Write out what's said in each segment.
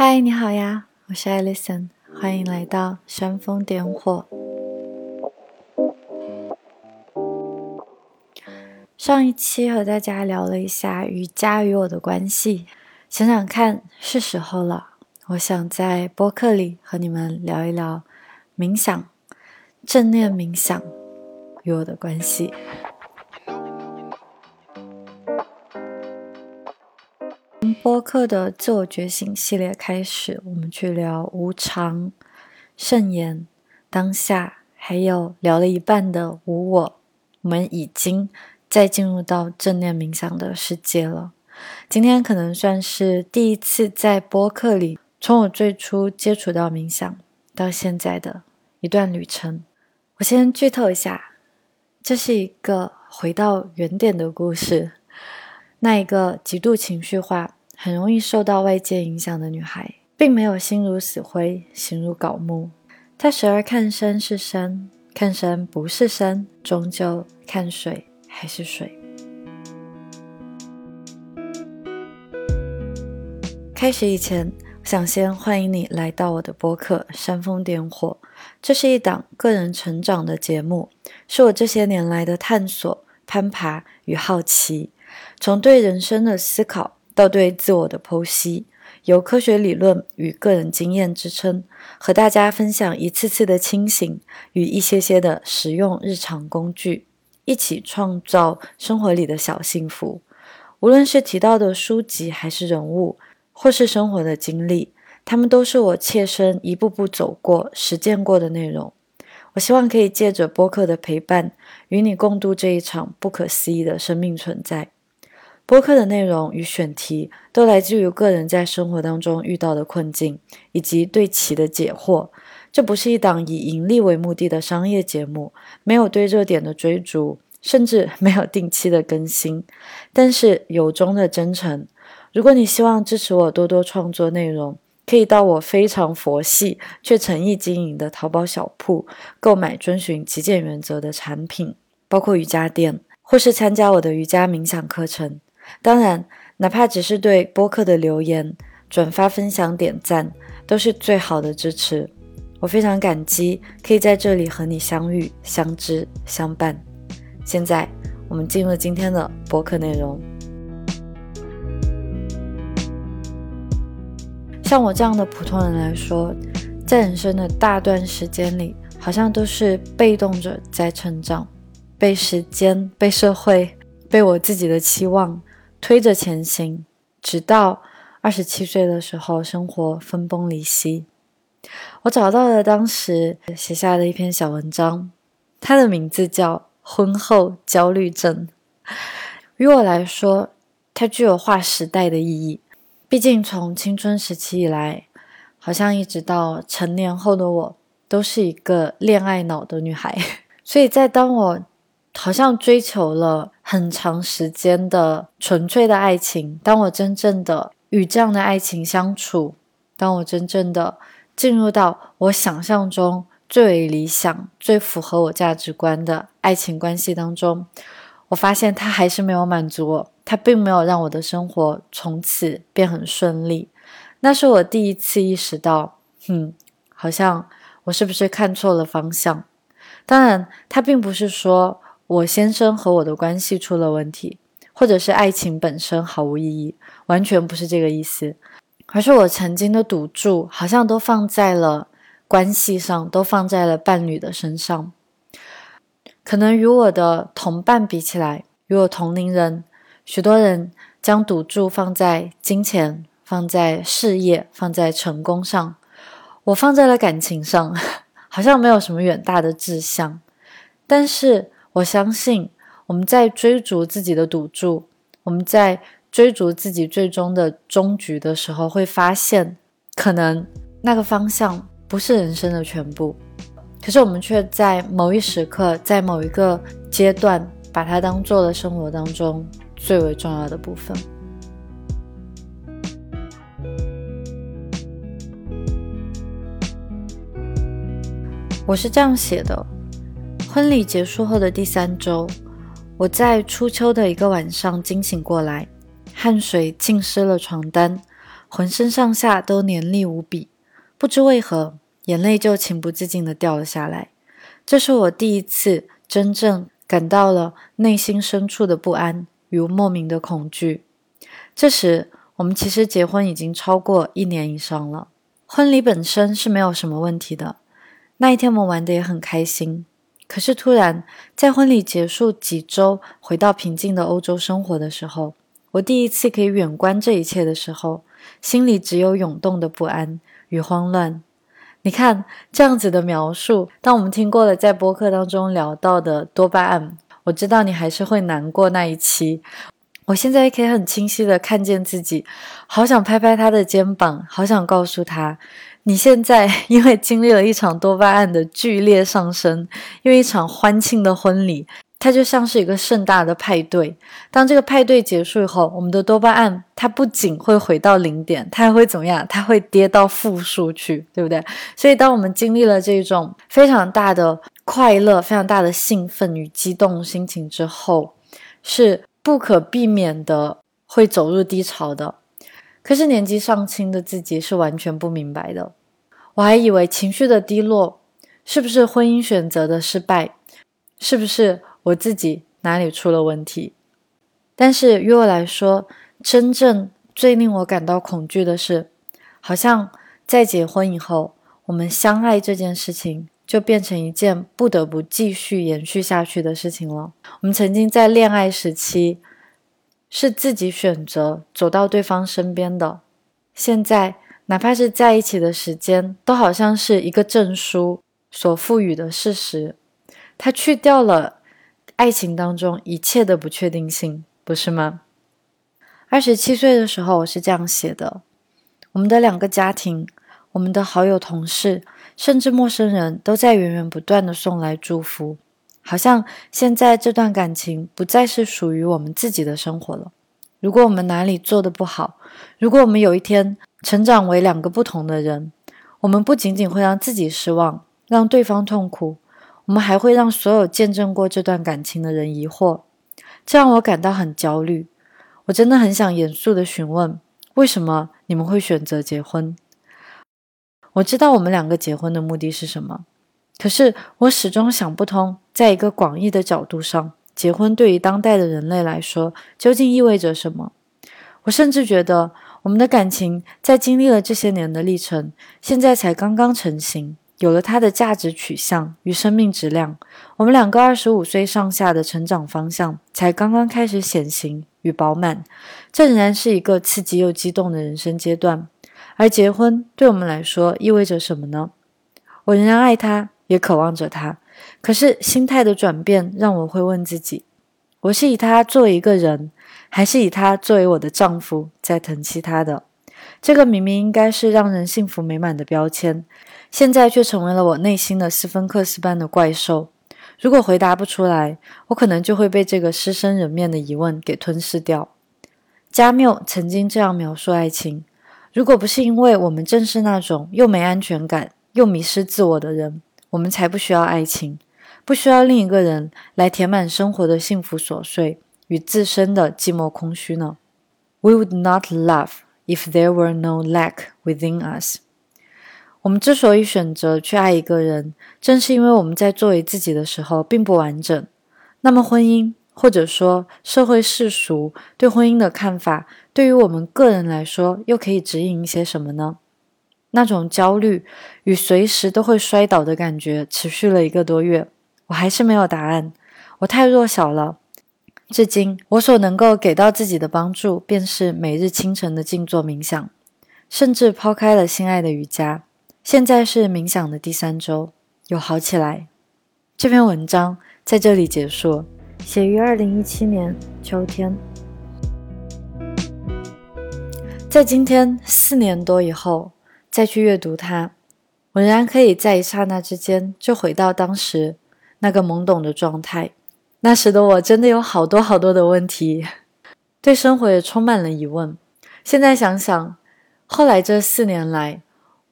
嗨，你好呀，我是 Alison，欢迎来到煽风点火。上一期和大家聊了一下瑜伽与我的关系，想想看，是时候了。我想在播客里和你们聊一聊冥想、正念冥想与我的关系。播客的自我觉醒系列开始，我们去聊无常、圣言、当下，还有聊了一半的无我。我们已经在进入到正念冥想的世界了。今天可能算是第一次在播客里，从我最初接触到冥想到现在的一段旅程。我先剧透一下，这是一个回到原点的故事。那一个极度情绪化、很容易受到外界影响的女孩，并没有心如死灰、形如槁木。她时而看山是山，看山不是山，终究看水还是水。开始以前，想先欢迎你来到我的播客《煽风点火》。这是一档个人成长的节目，是我这些年来的探索、攀爬与好奇。从对人生的思考到对自我的剖析，由科学理论与个人经验支撑，和大家分享一次次的清醒与一些些的实用日常工具，一起创造生活里的小幸福。无论是提到的书籍，还是人物，或是生活的经历，他们都是我切身一步步走过、实践过的内容。我希望可以借着播客的陪伴，与你共度这一场不可思议的生命存在。播客的内容与选题都来自于个人在生活当中遇到的困境，以及对其的解惑。这不是一档以盈利为目的的商业节目，没有对热点的追逐，甚至没有定期的更新。但是由衷的真诚。如果你希望支持我多多创作内容，可以到我非常佛系却诚意经营的淘宝小铺购买遵循极简原则的产品，包括瑜伽垫，或是参加我的瑜伽冥想课程。当然，哪怕只是对播客的留言、转发、分享、点赞，都是最好的支持。我非常感激可以在这里和你相遇、相知、相伴。现在，我们进入今天的播客内容。像我这样的普通人来说，在人生的大段时间里，好像都是被动着在成长，被时间、被社会、被我自己的期望。推着前行，直到二十七岁的时候，生活分崩离析。我找到了当时写下的一篇小文章，它的名字叫《婚后焦虑症》。于我来说，它具有划时代的意义。毕竟从青春时期以来，好像一直到成年后的我，都是一个恋爱脑的女孩。所以在当我好像追求了很长时间的纯粹的爱情。当我真正的与这样的爱情相处，当我真正的进入到我想象中最为理想、最符合我价值观的爱情关系当中，我发现他还是没有满足我，他并没有让我的生活从此变很顺利。那是我第一次意识到，嗯，好像我是不是看错了方向？当然，他并不是说。我先生和我的关系出了问题，或者是爱情本身毫无意义，完全不是这个意思，而是我曾经的赌注好像都放在了关系上，都放在了伴侣的身上。可能与我的同伴比起来，与我同龄人，许多人将赌注放在金钱、放在事业、放在成功上，我放在了感情上，好像没有什么远大的志向，但是。我相信我们在追逐自己的赌注，我们在追逐自己最终的终局的时候，会发现可能那个方向不是人生的全部，可是我们却在某一时刻，在某一个阶段，把它当做了生活当中最为重要的部分。我是这样写的。婚礼结束后的第三周，我在初秋的一个晚上惊醒过来，汗水浸湿了床单，浑身上下都黏腻无比，不知为何，眼泪就情不自禁地掉了下来。这是我第一次真正感到了内心深处的不安与莫名的恐惧。这时，我们其实结婚已经超过一年以上了，婚礼本身是没有什么问题的。那一天我们玩得也很开心。可是突然，在婚礼结束几周，回到平静的欧洲生活的时候，我第一次可以远观这一切的时候，心里只有涌动的不安与慌乱。你看这样子的描述，当我们听过了在播客当中聊到的多巴胺，我知道你还是会难过那一期。我现在可以很清晰的看见自己，好想拍拍他的肩膀，好想告诉他。你现在 因为经历了一场多巴胺的剧烈上升，因为一场欢庆的婚礼，它就像是一个盛大的派对。当这个派对结束以后，我们的多巴胺它不仅会回到零点，它还会怎么样？它会跌到负数去，对不对？所以，当我们经历了这种非常大的快乐、非常大的兴奋与激动心情之后，是不可避免的会走入低潮的。可是年纪尚轻的自己是完全不明白的。我还以为情绪的低落是不是婚姻选择的失败，是不是我自己哪里出了问题？但是于我来说，真正最令我感到恐惧的是，好像在结婚以后，我们相爱这件事情就变成一件不得不继续延续下去的事情了。我们曾经在恋爱时期是自己选择走到对方身边的，现在。哪怕是在一起的时间，都好像是一个证书所赋予的事实，它去掉了爱情当中一切的不确定性，不是吗？二十七岁的时候，我是这样写的：我们的两个家庭，我们的好友、同事，甚至陌生人都在源源不断的送来祝福，好像现在这段感情不再是属于我们自己的生活了。如果我们哪里做的不好，如果我们有一天，成长为两个不同的人，我们不仅仅会让自己失望，让对方痛苦，我们还会让所有见证过这段感情的人疑惑，这让我感到很焦虑。我真的很想严肃的询问：为什么你们会选择结婚？我知道我们两个结婚的目的是什么，可是我始终想不通，在一个广义的角度上，结婚对于当代的人类来说究竟意味着什么？我甚至觉得。我们的感情在经历了这些年的历程，现在才刚刚成型，有了它的价值取向与生命质量。我们两个二十五岁上下的成长方向才刚刚开始显形与饱满，这仍然是一个刺激又激动的人生阶段。而结婚对我们来说意味着什么呢？我仍然爱他，也渴望着他，可是心态的转变让我会问自己：我是以他作为一个人。还是以他作为我的丈夫在疼惜他的，这个明明应该是让人幸福美满的标签，现在却成为了我内心的斯芬克斯般的怪兽。如果回答不出来，我可能就会被这个狮身人面的疑问给吞噬掉。加缪曾经这样描述爱情：如果不是因为我们正是那种又没安全感又迷失自我的人，我们才不需要爱情，不需要另一个人来填满生活的幸福琐碎。与自身的寂寞空虚呢？We would not love if there were no lack within us。我们之所以选择去爱一个人，正是因为我们在作为自己的时候并不完整。那么，婚姻或者说社会世俗对婚姻的看法，对于我们个人来说，又可以指引一些什么呢？那种焦虑与随时都会摔倒的感觉持续了一个多月，我还是没有答案。我太弱小了。至今，我所能够给到自己的帮助，便是每日清晨的静坐冥想，甚至抛开了心爱的瑜伽。现在是冥想的第三周，有好起来。这篇文章在这里结束，写于二零一七年秋天。在今天四年多以后再去阅读它，我仍然可以在一刹那之间就回到当时那个懵懂的状态。那时的我真的有好多好多的问题，对生活也充满了疑问。现在想想，后来这四年来，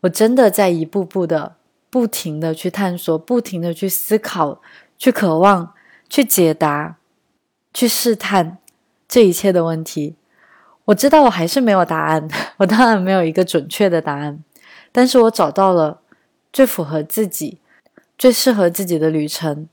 我真的在一步步的、不停的去探索，不停的去思考，去渴望，去解答，去试探这一切的问题。我知道我还是没有答案，我当然没有一个准确的答案，但是我找到了最符合自己、最适合自己的旅程。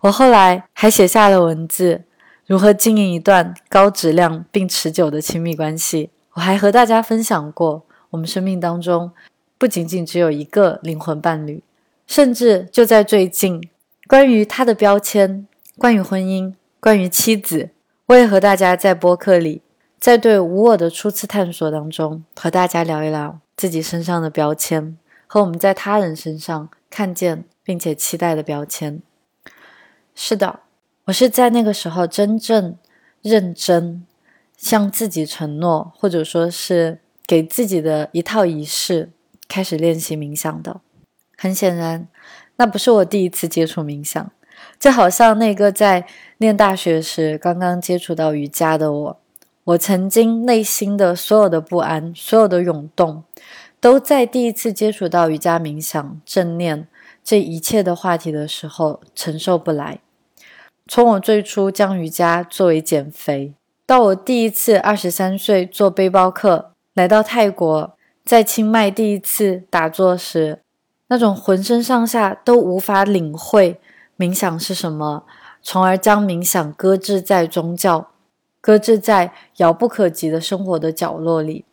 我后来还写下了文字，如何经营一段高质量并持久的亲密关系。我还和大家分享过，我们生命当中不仅仅只有一个灵魂伴侣，甚至就在最近，关于他的标签，关于婚姻，关于妻子，我也和大家在播客里，在对无我的初次探索当中，和大家聊一聊自己身上的标签和我们在他人身上看见并且期待的标签。是的，我是在那个时候真正认真。向自己承诺，或者说是给自己的一套仪式，开始练习冥想的。很显然，那不是我第一次接触冥想，就好像那个在念大学时刚刚接触到瑜伽的我，我曾经内心的所有的不安、所有的涌动，都在第一次接触到瑜伽冥想、正念这一切的话题的时候承受不来。从我最初将瑜伽作为减肥。到我第一次二十三岁做背包客来到泰国，在清迈第一次打坐时，那种浑身上下都无法领会冥想是什么，从而将冥想搁置在宗教，搁置在遥不可及的生活的角落里。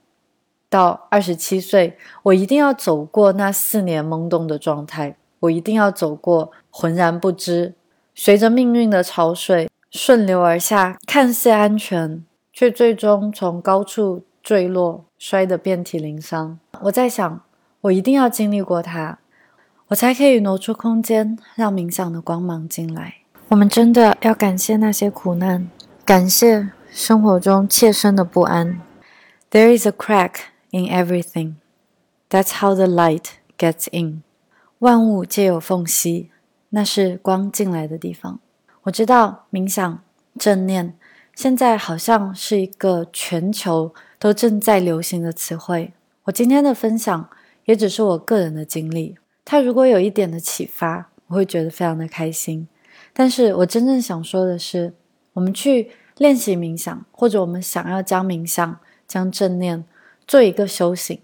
到二十七岁，我一定要走过那四年懵懂的状态，我一定要走过浑然不知，随着命运的潮水。顺流而下，看似安全，却最终从高处坠落，摔得遍体鳞伤。我在想，我一定要经历过它，我才可以挪出空间，让冥想的光芒进来。我们真的要感谢那些苦难，感谢生活中切身的不安。There is a crack in everything. That's how the light gets in. 万物皆有缝隙，那是光进来的地方。我知道冥想、正念现在好像是一个全球都正在流行的词汇。我今天的分享也只是我个人的经历，它如果有一点的启发，我会觉得非常的开心。但是我真正想说的是，我们去练习冥想，或者我们想要将冥想、将正念做一个修行，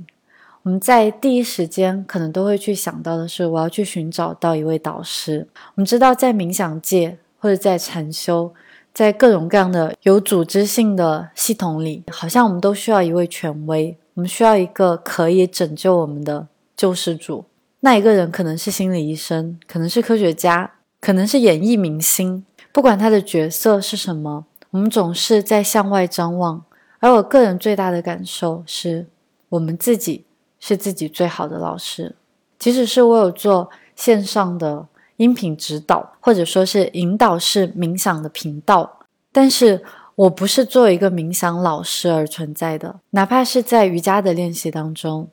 我们在第一时间可能都会去想到的是，我要去寻找到一位导师。我们知道，在冥想界。或者在禅修，在各种各样的有组织性的系统里，好像我们都需要一位权威，我们需要一个可以拯救我们的救世主。那一个人可能是心理医生，可能是科学家，可能是演艺明星，不管他的角色是什么，我们总是在向外张望。而我个人最大的感受是，我们自己是自己最好的老师，即使是我有做线上的。音频指导，或者说是引导式冥想的频道，但是我不是做一个冥想老师而存在的。哪怕是在瑜伽的练习当中，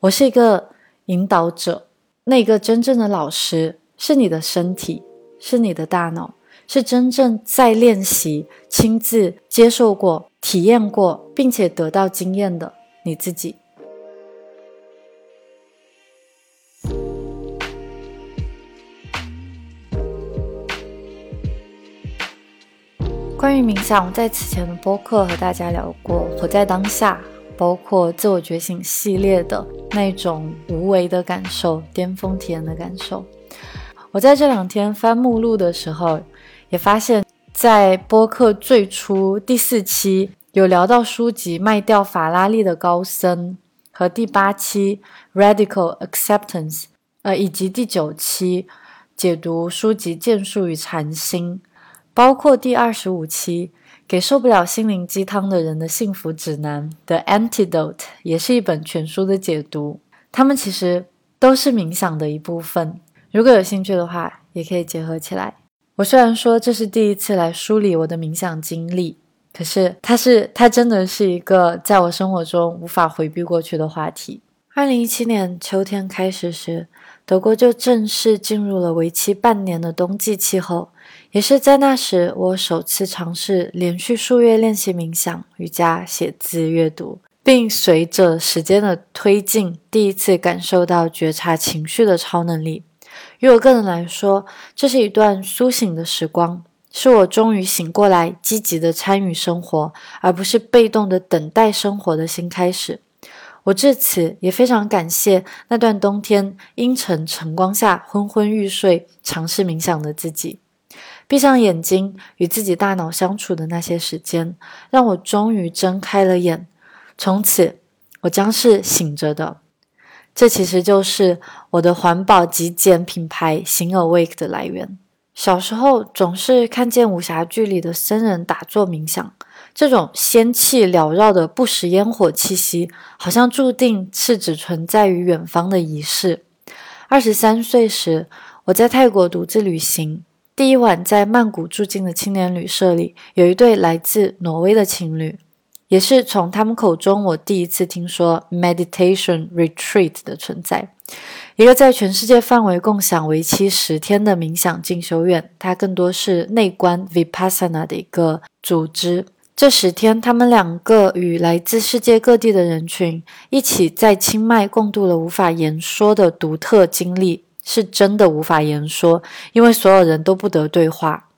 我是一个引导者。那个真正的老师是你的身体，是你的大脑，是真正在练习、亲自接受过、体验过，并且得到经验的你自己。关于冥想，我在此前的播客和大家聊过，活在当下，包括自我觉醒系列的那种无为的感受、巅峰体验的感受。我在这两天翻目录的时候，也发现，在播客最初第四期有聊到书籍《卖掉法拉利的高僧》，和第八期《Radical Acceptance》，呃，以及第九期解读书籍《剑术与禅心》。包括第二十五期《给受不了心灵鸡汤的人的幸福指南》的 Antidote，也是一本全书的解读。它们其实都是冥想的一部分。如果有兴趣的话，也可以结合起来。我虽然说这是第一次来梳理我的冥想经历，可是它是它真的是一个在我生活中无法回避过去的话题。二零一七年秋天开始时，德国就正式进入了为期半年的冬季气候。也是在那时，我首次尝试连续数月练习冥想、瑜伽、写字、阅读，并随着时间的推进，第一次感受到觉察情绪的超能力。于我个人来说，这是一段苏醒的时光，是我终于醒过来，积极的参与生活，而不是被动的等待生活的新开始。我至此也非常感谢那段冬天阴沉晨光下昏昏欲睡、尝试冥想的自己。闭上眼睛与自己大脑相处的那些时间，让我终于睁开了眼。从此，我将是醒着的。这其实就是我的环保极简品牌醒 Awake 的来源。小时候总是看见武侠剧里的僧人打坐冥想，这种仙气缭绕的不食烟火气息，好像注定是只存在于远方的仪式。二十三岁时，我在泰国独自旅行，第一晚在曼谷住进的青年旅社里，有一对来自挪威的情侣，也是从他们口中我第一次听说 meditation retreat 的存在。一个在全世界范围共享为期十天的冥想进修院，它更多是内观 Vipassana 的一个组织。这十天，他们两个与来自世界各地的人群一起在清迈共度了无法言说的独特经历，是真的无法言说，因为所有人都不得对话。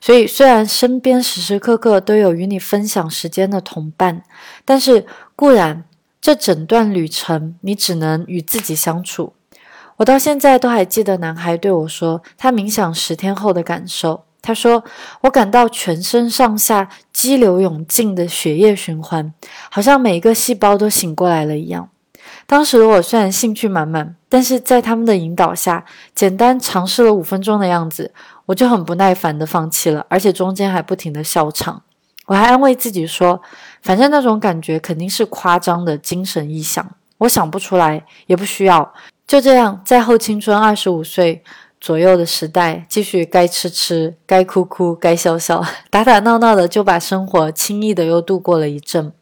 所以，虽然身边时时刻刻都有与你分享时间的同伴，但是固然这整段旅程你只能与自己相处。我到现在都还记得男孩对我说他冥想十天后的感受。他说：“我感到全身上下激流勇进的血液循环，好像每一个细胞都醒过来了一样。”当时的我虽然兴趣满满，但是在他们的引导下，简单尝试了五分钟的样子，我就很不耐烦的放弃了，而且中间还不停的笑场。我还安慰自己说：“反正那种感觉肯定是夸张的精神臆想，我想不出来，也不需要。”就这样，在后青春二十五岁左右的时代，继续该吃吃，该哭哭，该笑笑，打打闹闹的就把生活轻易的又度过了一阵。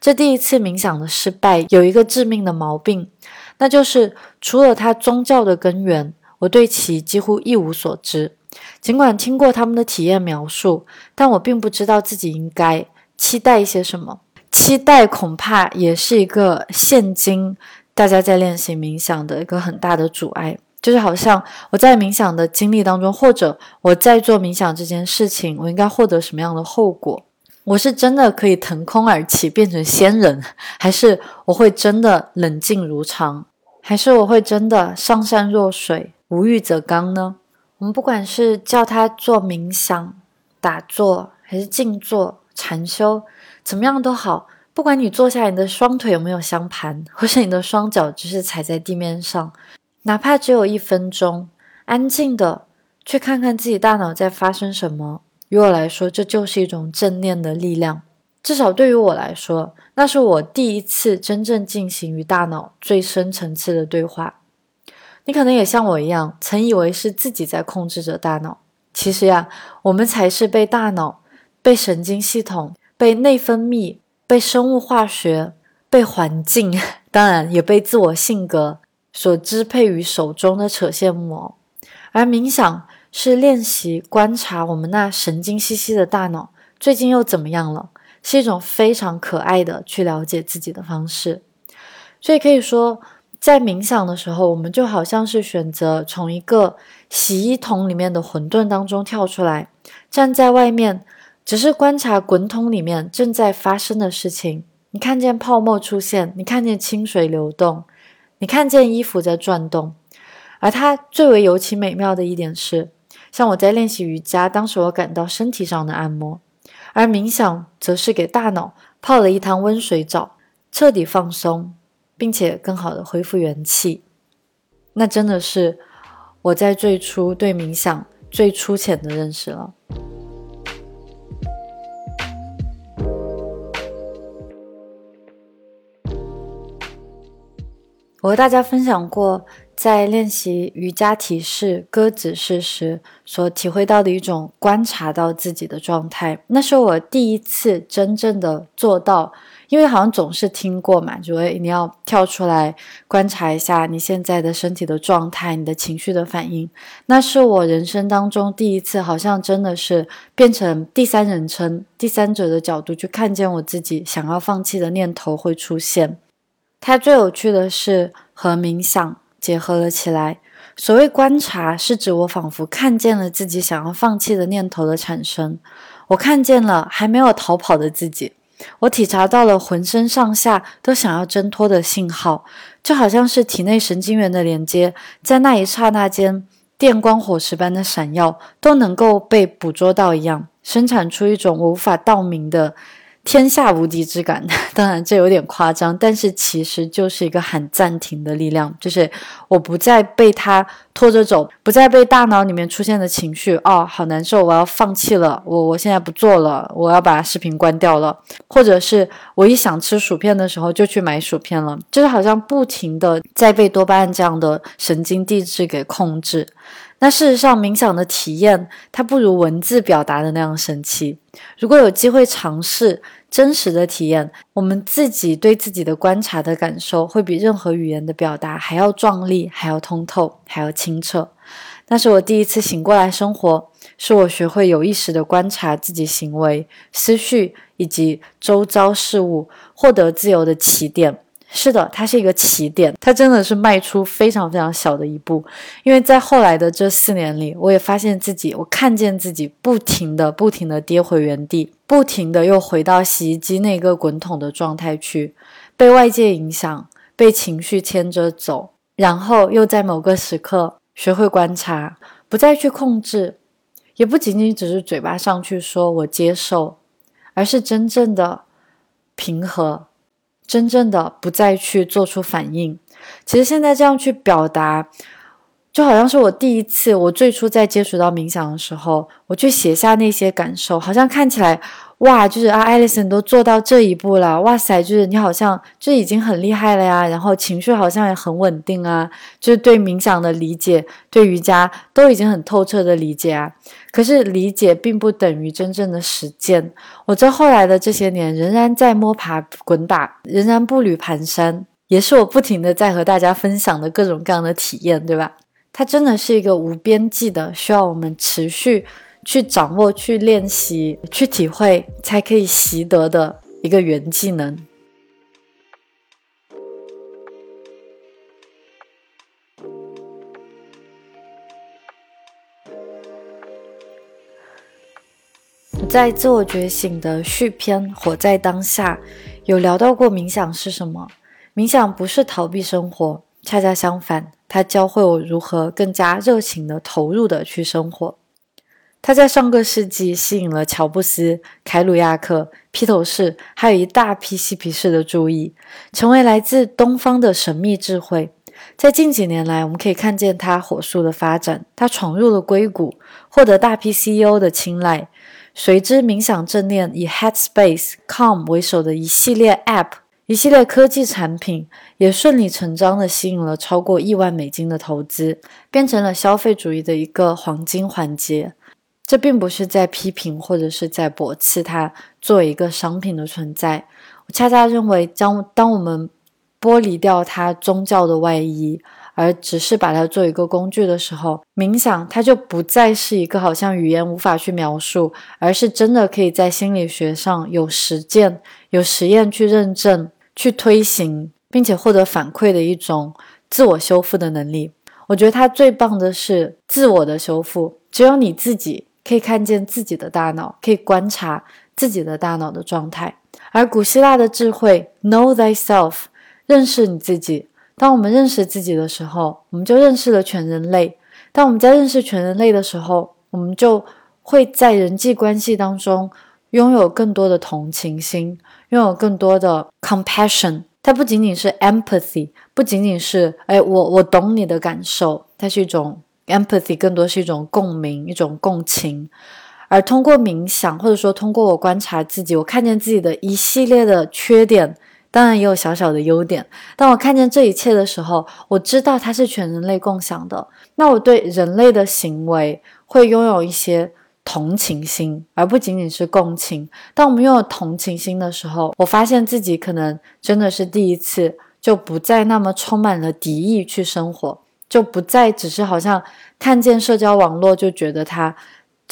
这第一次冥想的失败有一个致命的毛病，那就是除了它宗教的根源，我对其几乎一无所知。尽管听过他们的体验描述，但我并不知道自己应该期待一些什么。期待恐怕也是一个现今。大家在练习冥想的一个很大的阻碍，就是好像我在冥想的经历当中，或者我在做冥想这件事情，我应该获得什么样的后果？我是真的可以腾空而起变成仙人，还是我会真的冷静如常，还是我会真的上善若水，无欲则刚呢？我们不管是叫他做冥想、打坐，还是静坐、禅修，怎么样都好。不管你坐下，你的双腿有没有相盘，或是你的双脚只是踩在地面上，哪怕只有一分钟，安静的去看看自己大脑在发生什么，于我来说，这就是一种正念的力量。至少对于我来说，那是我第一次真正进行与大脑最深层次的对话。你可能也像我一样，曾以为是自己在控制着大脑，其实呀，我们才是被大脑、被神经系统、被内分泌。被生物化学、被环境，当然也被自我性格所支配于手中的扯线木偶，而冥想是练习观察我们那神经兮兮的大脑最近又怎么样了，是一种非常可爱的去了解自己的方式。所以可以说，在冥想的时候，我们就好像是选择从一个洗衣桶里面的混沌当中跳出来，站在外面。只是观察滚筒里面正在发生的事情，你看见泡沫出现，你看见清水流动，你看见衣服在转动。而它最为尤其美妙的一点是，像我在练习瑜伽，当时我感到身体上的按摩；而冥想则是给大脑泡了一汤温水澡，彻底放松，并且更好的恢复元气。那真的是我在最初对冥想最粗浅的认识了。我和大家分享过，在练习瑜伽体式鸽子式时所体会到的一种观察到自己的状态。那是我第一次真正的做到，因为好像总是听过嘛，就会你要跳出来观察一下你现在的身体的状态、你的情绪的反应。那是我人生当中第一次，好像真的是变成第三人称、第三者的角度去看见我自己想要放弃的念头会出现。它最有趣的是和冥想结合了起来。所谓观察，是指我仿佛看见了自己想要放弃的念头的产生，我看见了还没有逃跑的自己，我体察到了浑身上下都想要挣脱的信号，就好像是体内神经元的连接，在那一刹那间，电光火石般的闪耀都能够被捕捉到一样，生产出一种我无法道明的。天下无敌之感，当然这有点夸张，但是其实就是一个喊暂停的力量，就是我不再被他拖着走，不再被大脑里面出现的情绪，哦，好难受，我要放弃了，我我现在不做了，我要把视频关掉了，或者是我一想吃薯片的时候就去买薯片了，就是好像不停的在被多巴胺这样的神经递质给控制。那事实上，冥想的体验它不如文字表达的那样神奇。如果有机会尝试真实的体验，我们自己对自己的观察的感受，会比任何语言的表达还要壮丽，还要通透，还要清澈。那是我第一次醒过来生活，是我学会有意识的观察自己行为、思绪以及周遭事物，获得自由的起点。是的，它是一个起点，它真的是迈出非常非常小的一步。因为在后来的这四年里，我也发现自己，我看见自己不停的、不停的跌回原地，不停的又回到洗衣机那个滚筒的状态去，被外界影响，被情绪牵着走，然后又在某个时刻学会观察，不再去控制，也不仅仅只是嘴巴上去说我接受，而是真正的平和。真正的不再去做出反应，其实现在这样去表达，就好像是我第一次，我最初在接触到冥想的时候，我去写下那些感受，好像看起来。哇，就是啊，艾丽森都做到这一步了，哇塞，就是你好像就已经很厉害了呀，然后情绪好像也很稳定啊，就是对冥想的理解，对瑜伽都已经很透彻的理解啊。可是理解并不等于真正的实践。我这后来的这些年，仍然在摸爬滚打，仍然步履蹒跚，也是我不停的在和大家分享的各种各样的体验，对吧？它真的是一个无边际的，需要我们持续。去掌握、去练习、去体会，才可以习得的一个原技能。在自我觉醒的续篇《活在当下》，有聊到过冥想是什么？冥想不是逃避生活，恰恰相反，它教会我如何更加热情的投入的去生活。他在上个世纪吸引了乔布斯、凯鲁亚克、披头士，还有一大批嬉皮士的注意，成为来自东方的神秘智慧。在近几年来，我们可以看见他火速的发展。他闯入了硅谷，获得大批 CEO 的青睐。随之，冥想正念以 Headspace、Calm 为首的一系列 App、一系列科技产品，也顺理成章地吸引了超过亿万美金的投资，变成了消费主义的一个黄金环节。这并不是在批评或者是在驳斥它作为一个商品的存在。我恰恰认为，将当我们剥离掉它宗教的外衣，而只是把它做一个工具的时候，冥想它就不再是一个好像语言无法去描述，而是真的可以在心理学上有实践、有实验去认证、去推行，并且获得反馈的一种自我修复的能力。我觉得它最棒的是自我的修复，只有你自己。可以看见自己的大脑，可以观察自己的大脑的状态。而古希腊的智慧，Know thyself，认识你自己。当我们认识自己的时候，我们就认识了全人类。当我们在认识全人类的时候，我们就会在人际关系当中拥有更多的同情心，拥有更多的 compassion。它不仅仅是 empathy，不仅仅是哎，我我懂你的感受，它是一种。Empathy 更多是一种共鸣，一种共情，而通过冥想，或者说通过我观察自己，我看见自己的一系列的缺点，当然也有小小的优点。当我看见这一切的时候，我知道它是全人类共享的。那我对人类的行为会拥有一些同情心，而不仅仅是共情。当我们拥有同情心的时候，我发现自己可能真的是第一次，就不再那么充满了敌意去生活。就不再只是好像看见社交网络就觉得它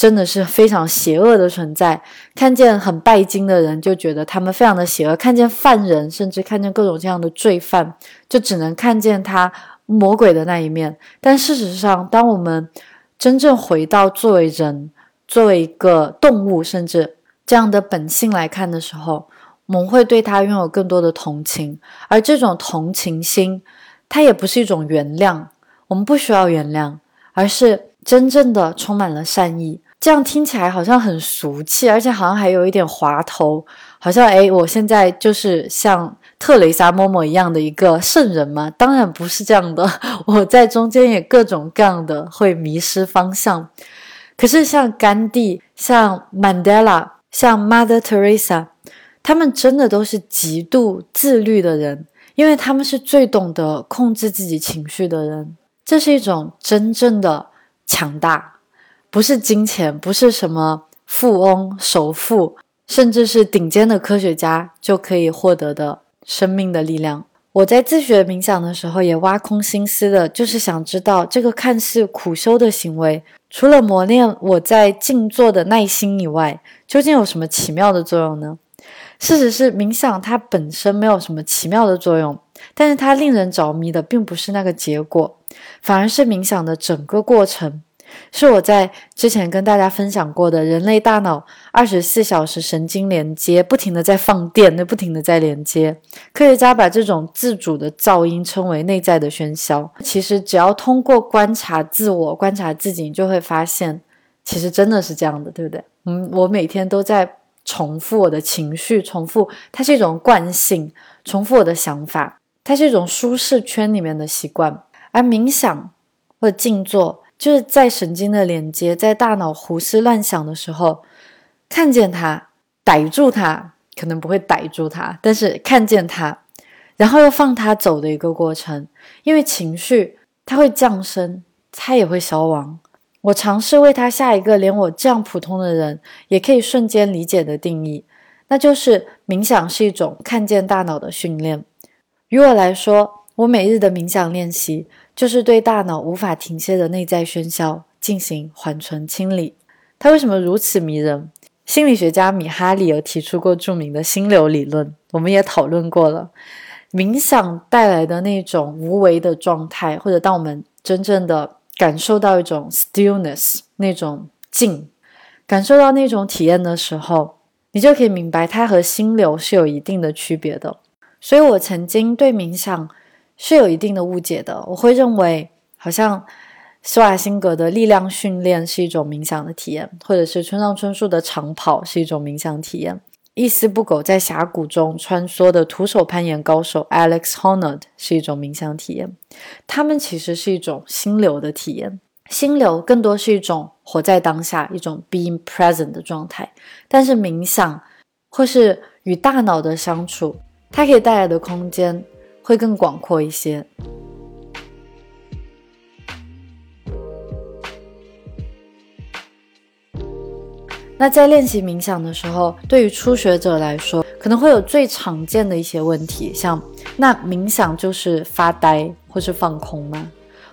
真的是非常邪恶的存在，看见很拜金的人就觉得他们非常的邪恶，看见犯人甚至看见各种这样的罪犯，就只能看见他魔鬼的那一面。但事实上，当我们真正回到作为人、作为一个动物，甚至这样的本性来看的时候，我们会对他拥有更多的同情。而这种同情心，它也不是一种原谅，我们不需要原谅，而是真正的充满了善意。这样听起来好像很俗气，而且好像还有一点滑头，好像诶，我现在就是像特蕾莎嬷嬷一样的一个圣人吗？当然不是这样的，我在中间也各种各样的会迷失方向。可是像甘地、像 Mandela、像 Mother Teresa，他们真的都是极度自律的人，因为他们是最懂得控制自己情绪的人。这是一种真正的强大。不是金钱，不是什么富翁、首富，甚至是顶尖的科学家就可以获得的生命的力量。我在自学冥想的时候，也挖空心思的，就是想知道这个看似苦修的行为，除了磨练我在静坐的耐心以外，究竟有什么奇妙的作用呢？事实是，冥想它本身没有什么奇妙的作用，但是它令人着迷的并不是那个结果，反而是冥想的整个过程。是我在之前跟大家分享过的，人类大脑二十四小时神经连接，不停的在放电，那不停的在连接。科学家把这种自主的噪音称为内在的喧嚣。其实只要通过观察自我、观察自己，你就会发现，其实真的是这样的，对不对？嗯，我每天都在重复我的情绪，重复它是一种惯性，重复我的想法，它是一种舒适圈里面的习惯。而冥想或静坐。就是在神经的连接，在大脑胡思乱想的时候，看见它，逮住它，可能不会逮住它，但是看见它，然后又放它走的一个过程。因为情绪它会降生，它也会消亡。我尝试为它下一个连我这样普通的人也可以瞬间理解的定义，那就是冥想是一种看见大脑的训练。于我来说，我每日的冥想练习。就是对大脑无法停歇的内在喧嚣进行缓存清理。它为什么如此迷人？心理学家米哈里有提出过著名的心流理论，我们也讨论过了。冥想带来的那种无为的状态，或者当我们真正的感受到一种 stillness 那种静，感受到那种体验的时候，你就可以明白它和心流是有一定的区别的。所以我曾经对冥想。是有一定的误解的。我会认为，好像施瓦辛格的力量训练是一种冥想的体验，或者是村上春树的长跑是一种冥想体验。一丝不苟在峡谷中穿梭的徒手攀岩高手 Alex Honnold 是一种冥想体验。他们其实是一种心流的体验。心流更多是一种活在当下、一种 being present 的状态。但是冥想或是与大脑的相处，它可以带来的空间。会更广阔一些。那在练习冥想的时候，对于初学者来说，可能会有最常见的一些问题，像那冥想就是发呆或是放空吗？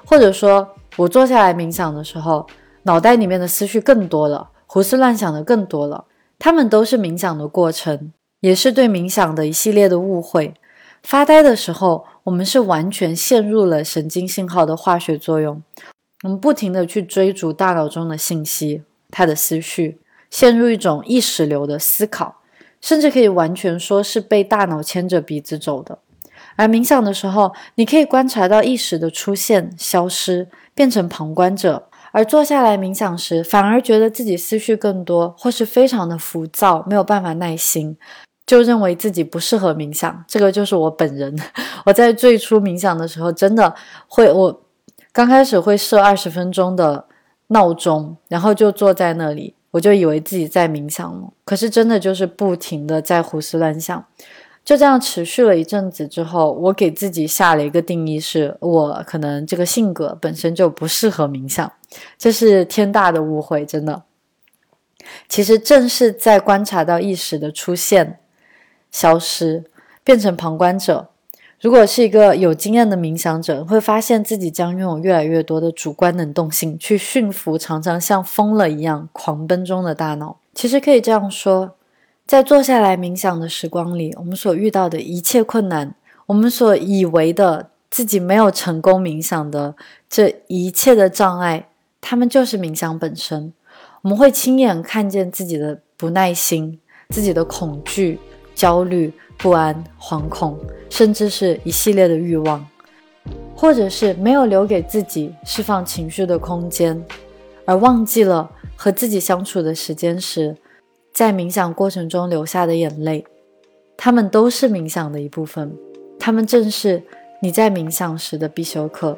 或者说我坐下来冥想的时候，脑袋里面的思绪更多了，胡思乱想的更多了。他们都是冥想的过程，也是对冥想的一系列的误会。发呆的时候，我们是完全陷入了神经信号的化学作用，我们不停的去追逐大脑中的信息，它的思绪，陷入一种意识流的思考，甚至可以完全说是被大脑牵着鼻子走的。而冥想的时候，你可以观察到意识的出现、消失，变成旁观者；而坐下来冥想时，反而觉得自己思绪更多，或是非常的浮躁，没有办法耐心。就认为自己不适合冥想，这个就是我本人。我在最初冥想的时候，真的会，我刚开始会设二十分钟的闹钟，然后就坐在那里，我就以为自己在冥想了。可是真的就是不停的在胡思乱想，就这样持续了一阵子之后，我给自己下了一个定义，是我可能这个性格本身就不适合冥想，这是天大的误会，真的。其实正是在观察到意识的出现。消失，变成旁观者。如果是一个有经验的冥想者，会发现自己将拥有越来越多的主观能动性，去驯服常常像疯了一样狂奔中的大脑。其实可以这样说，在坐下来冥想的时光里，我们所遇到的一切困难，我们所以为的。自己没有成功冥想的这一切的障碍，他们就是冥想本身。我们会亲眼看见自己的不耐心、自己的恐惧、焦虑、不安、惶恐，甚至是一系列的欲望，或者是没有留给自己释放情绪的空间，而忘记了和自己相处的时间时，在冥想过程中流下的眼泪，他们都是冥想的一部分，他们正是你在冥想时的必修课。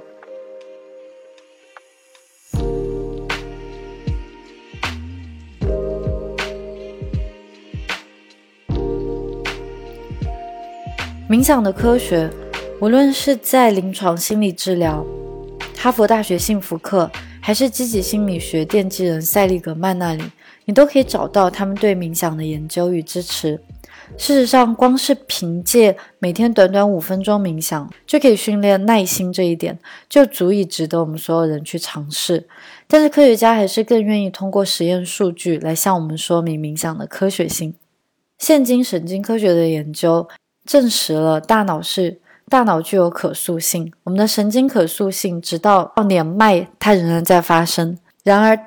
冥想的科学，无论是在临床心理治疗、哈佛大学幸福课，还是积极心理学奠基人塞利格曼那里，你都可以找到他们对冥想的研究与支持。事实上，光是凭借每天短短五分钟冥想，就可以训练耐心这一点，就足以值得我们所有人去尝试。但是，科学家还是更愿意通过实验数据来向我们说明冥想的科学性。现今神经科学的研究。证实了大脑是大脑具有可塑性，我们的神经可塑性直到到年迈它仍然在发生。然而，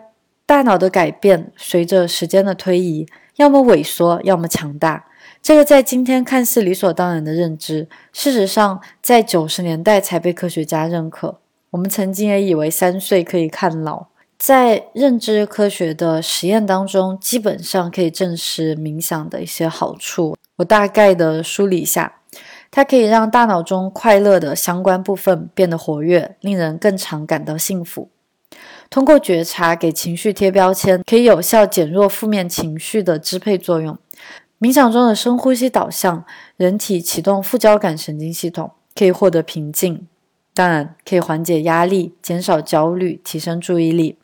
大脑的改变随着时间的推移，要么萎缩，要么强大。这个在今天看似理所当然的认知，事实上在九十年代才被科学家认可。我们曾经也以为三岁可以看老，在认知科学的实验当中，基本上可以证实冥想的一些好处。我大概的梳理一下，它可以让大脑中快乐的相关部分变得活跃，令人更常感到幸福。通过觉察给情绪贴标签，可以有效减弱负面情绪的支配作用。冥想中的深呼吸导向，人体启动副交感神经系统，可以获得平静。当然，可以缓解压力，减少焦虑，提升注意力。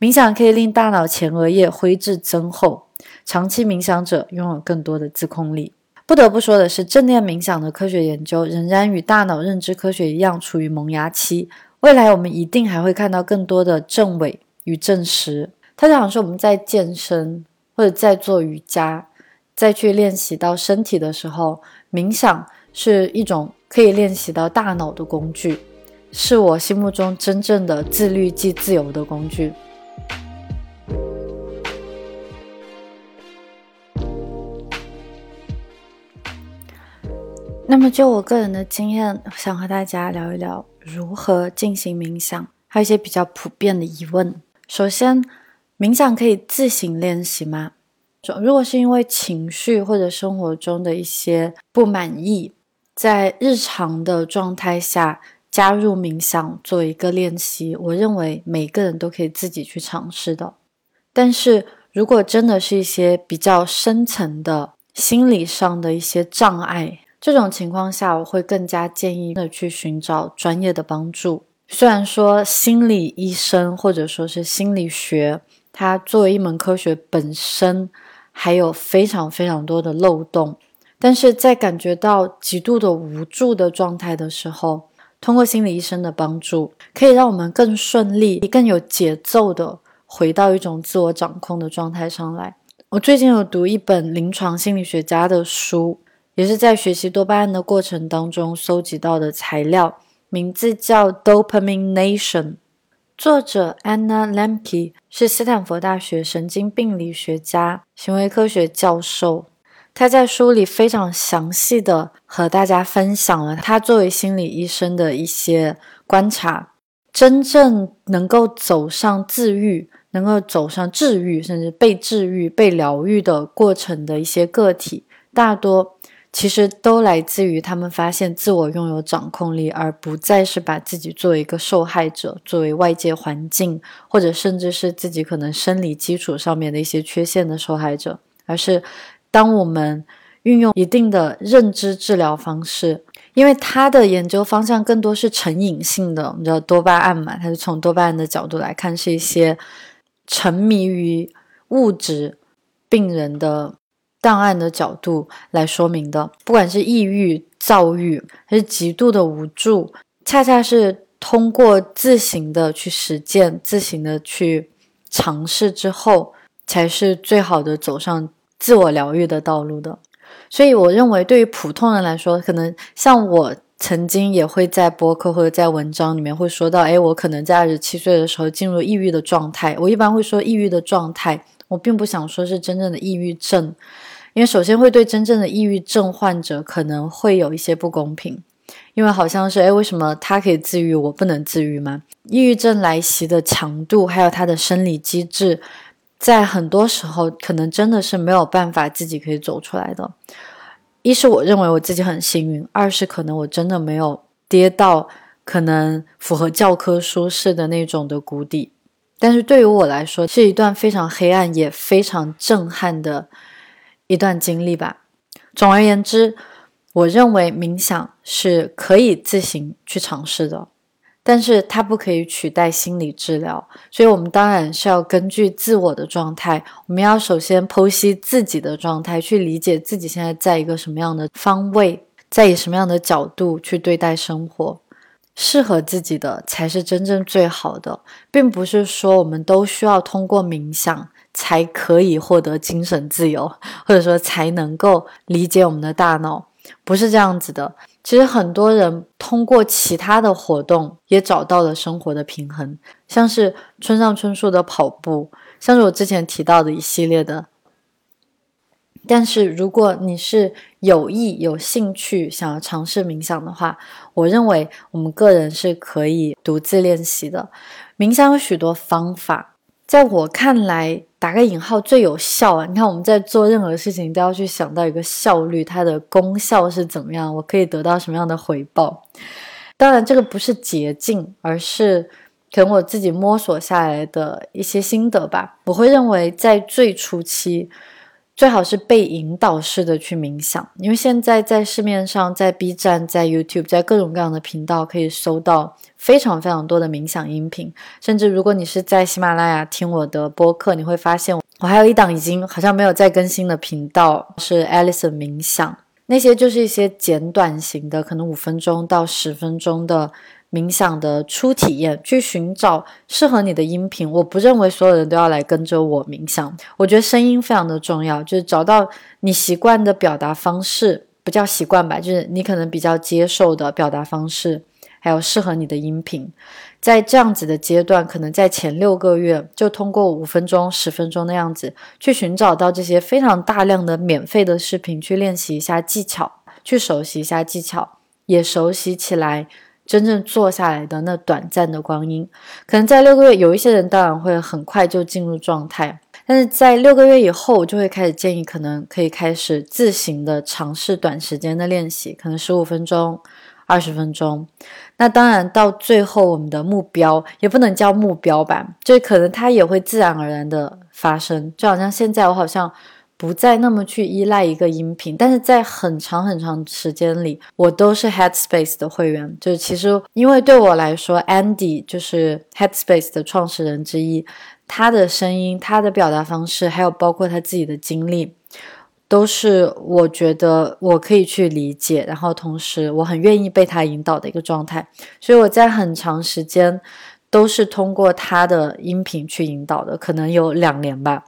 冥想可以令大脑前额叶灰质增厚，长期冥想者拥有更多的自控力。不得不说的是，正念冥想的科学研究仍然与大脑认知科学一样处于萌芽期。未来我们一定还会看到更多的证伪与证实。它就好像是我们在健身或者在做瑜伽，再去练习到身体的时候，冥想是一种可以练习到大脑的工具，是我心目中真正的自律即自由的工具。那么，就我个人的经验，想和大家聊一聊如何进行冥想，还有一些比较普遍的疑问。首先，冥想可以自行练习吗？如果是因为情绪或者生活中的一些不满意，在日常的状态下加入冥想做一个练习，我认为每个人都可以自己去尝试的。但是如果真的是一些比较深层的心理上的一些障碍，这种情况下，我会更加建议的去寻找专业的帮助。虽然说心理医生或者说是心理学，它作为一门科学本身还有非常非常多的漏洞，但是在感觉到极度的无助的状态的时候，通过心理医生的帮助，可以让我们更顺利、更有节奏的回到一种自我掌控的状态上来。我最近有读一本临床心理学家的书。也是在学习多巴胺的过程当中搜集到的材料，名字叫《Dopamine Nation》，作者 Anna Lemke 是斯坦福大学神经病理学家、行为科学教授。他在书里非常详细的和大家分享了他作为心理医生的一些观察。真正能够走上自愈、能够走上治愈，甚至被治愈、被疗愈的过程的一些个体，大多。其实都来自于他们发现自我拥有掌控力，而不再是把自己作为一个受害者，作为外界环境或者甚至是自己可能生理基础上面的一些缺陷的受害者，而是当我们运用一定的认知治疗方式，因为他的研究方向更多是成瘾性的，你知道多巴胺嘛？他是从多巴胺的角度来看，是一些沉迷于物质病人的。档案的角度来说明的，不管是抑郁、躁郁，还是极度的无助，恰恰是通过自行的去实践、自行的去尝试之后，才是最好的走上自我疗愈的道路的。所以，我认为对于普通人来说，可能像我曾经也会在博客或者在文章里面会说到，哎，我可能在二十七岁的时候进入抑郁的状态。我一般会说抑郁的状态，我并不想说是真正的抑郁症，因为首先会对真正的抑郁症患者可能会有一些不公平，因为好像是，哎，为什么他可以自愈，我不能自愈吗？抑郁症来袭的强度，还有它的生理机制，在很多时候可能真的是没有办法自己可以走出来的。一是我认为我自己很幸运，二是可能我真的没有跌到可能符合教科书式的那种的谷底，但是对于我来说是一段非常黑暗也非常震撼的一段经历吧。总而言之，我认为冥想是可以自行去尝试的。但是它不可以取代心理治疗，所以我们当然是要根据自我的状态，我们要首先剖析自己的状态，去理解自己现在在一个什么样的方位，在以什么样的角度去对待生活，适合自己的才是真正最好的，并不是说我们都需要通过冥想才可以获得精神自由，或者说才能够理解我们的大脑，不是这样子的。其实很多人通过其他的活动也找到了生活的平衡，像是村上春树的跑步，像是我之前提到的一系列的。但是如果你是有意有兴趣想要尝试冥想的话，我认为我们个人是可以独自练习的。冥想有许多方法。在我看来，打个引号最有效啊！你看我们在做任何事情都要去想到一个效率，它的功效是怎么样，我可以得到什么样的回报。当然，这个不是捷径，而是可能我自己摸索下来的一些心得吧。我会认为，在最初期。最好是被引导式的去冥想，因为现在在市面上，在 B 站、在 YouTube、在各种各样的频道可以搜到非常非常多的冥想音频。甚至如果你是在喜马拉雅听我的播客，你会发现我还有一档已经好像没有再更新的频道是 Alison 冥想，那些就是一些简短型的，可能五分钟到十分钟的。冥想的初体验，去寻找适合你的音频。我不认为所有人都要来跟着我冥想，我觉得声音非常的重要，就是找到你习惯的表达方式，不叫习惯吧，就是你可能比较接受的表达方式，还有适合你的音频。在这样子的阶段，可能在前六个月，就通过五分钟、十分钟的样子，去寻找到这些非常大量的免费的视频，去练习一下技巧，去熟悉一下技巧，也熟悉起来。真正坐下来的那短暂的光阴，可能在六个月，有一些人当然会很快就进入状态，但是在六个月以后，就会开始建议，可能可以开始自行的尝试短时间的练习，可能十五分钟、二十分钟。那当然到最后，我们的目标也不能叫目标吧，就可能它也会自然而然的发生，就好像现在我好像。不再那么去依赖一个音频，但是在很长很长时间里，我都是 Headspace 的会员。就是其实，因为对我来说，Andy 就是 Headspace 的创始人之一，他的声音、他的表达方式，还有包括他自己的经历，都是我觉得我可以去理解，然后同时我很愿意被他引导的一个状态。所以我在很长时间都是通过他的音频去引导的，可能有两年吧。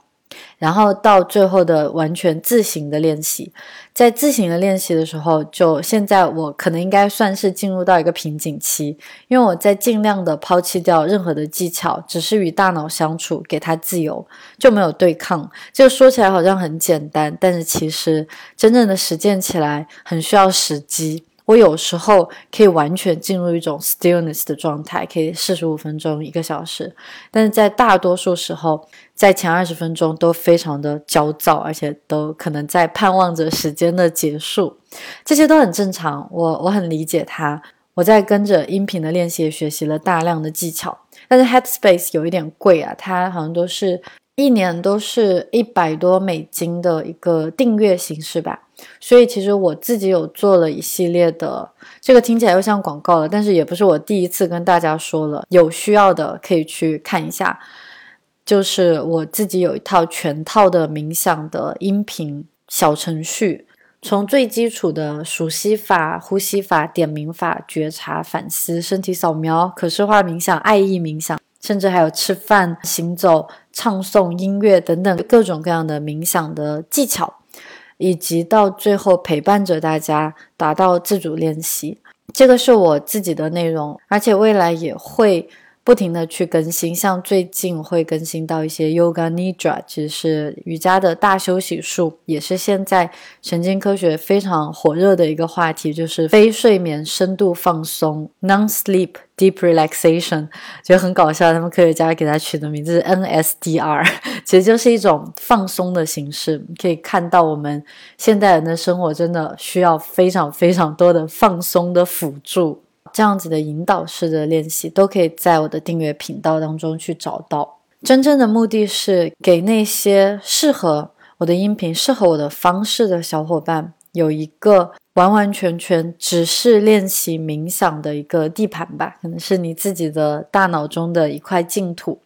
然后到最后的完全自行的练习，在自行的练习的时候，就现在我可能应该算是进入到一个瓶颈期，因为我在尽量的抛弃掉任何的技巧，只是与大脑相处，给它自由，就没有对抗。这个说起来好像很简单，但是其实真正的实践起来很需要时机。我有时候可以完全进入一种 stillness 的状态，可以四十五分钟、一个小时，但是在大多数时候，在前二十分钟都非常的焦躁，而且都可能在盼望着时间的结束，这些都很正常。我我很理解他。我在跟着音频的练习，学习了大量的技巧，但是 Headspace 有一点贵啊，它好像都是一年都是一百多美金的一个订阅形式吧。所以其实我自己有做了一系列的，这个听起来又像广告了，但是也不是我第一次跟大家说了，有需要的可以去看一下。就是我自己有一套全套的冥想的音频小程序，从最基础的数息法、呼吸法、点名法、觉察、反思、身体扫描、可视化冥想、爱意冥想，甚至还有吃饭、行走、唱诵、音乐等等各种各样的冥想的技巧。以及到最后陪伴着大家达到自主练习，这个是我自己的内容，而且未来也会。不停的去更新，像最近会更新到一些 Yoga Nidra，其实是瑜伽的大休息术，也是现在神经科学非常火热的一个话题，就是非睡眠深度放松 （Non-Sleep Deep Relaxation），觉得很搞笑。他们科学家给它取的名字是 NSDR，其实就是一种放松的形式。可以看到，我们现代人的生活真的需要非常非常多的放松的辅助。这样子的引导式的练习都可以在我的订阅频道当中去找到。真正的目的是给那些适合我的音频、适合我的方式的小伙伴，有一个完完全全只是练习冥想的一个地盘吧，可能是你自己的大脑中的一块净土。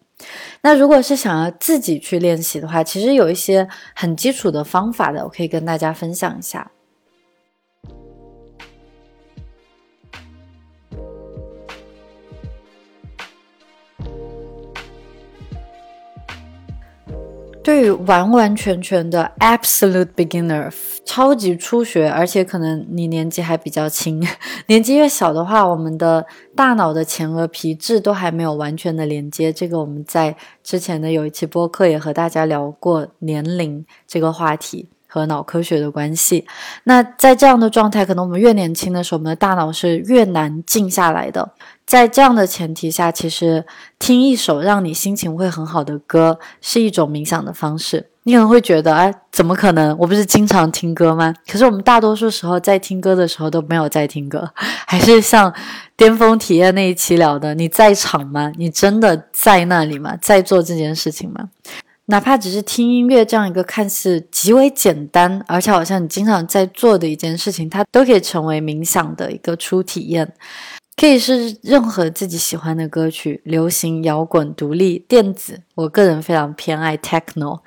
那如果是想要自己去练习的话，其实有一些很基础的方法的，我可以跟大家分享一下。对于完完全全的 absolute beginner，超级初学，而且可能你年纪还比较轻，年纪越小的话，我们的大脑的前额皮质都还没有完全的连接。这个我们在之前的有一期播客也和大家聊过年龄这个话题和脑科学的关系。那在这样的状态，可能我们越年轻的时候，我们的大脑是越难静下来的。在这样的前提下，其实听一首让你心情会很好的歌是一种冥想的方式。你可能会觉得，哎，怎么可能？我不是经常听歌吗？可是我们大多数时候在听歌的时候都没有在听歌，还是像巅峰体验那一期聊的，你在场吗？你真的在那里吗？在做这件事情吗？哪怕只是听音乐这样一个看似极为简单，而且好像你经常在做的一件事情，它都可以成为冥想的一个初体验。可以是任何自己喜欢的歌曲，流行、摇滚、独立、电子。我个人非常偏爱 techno。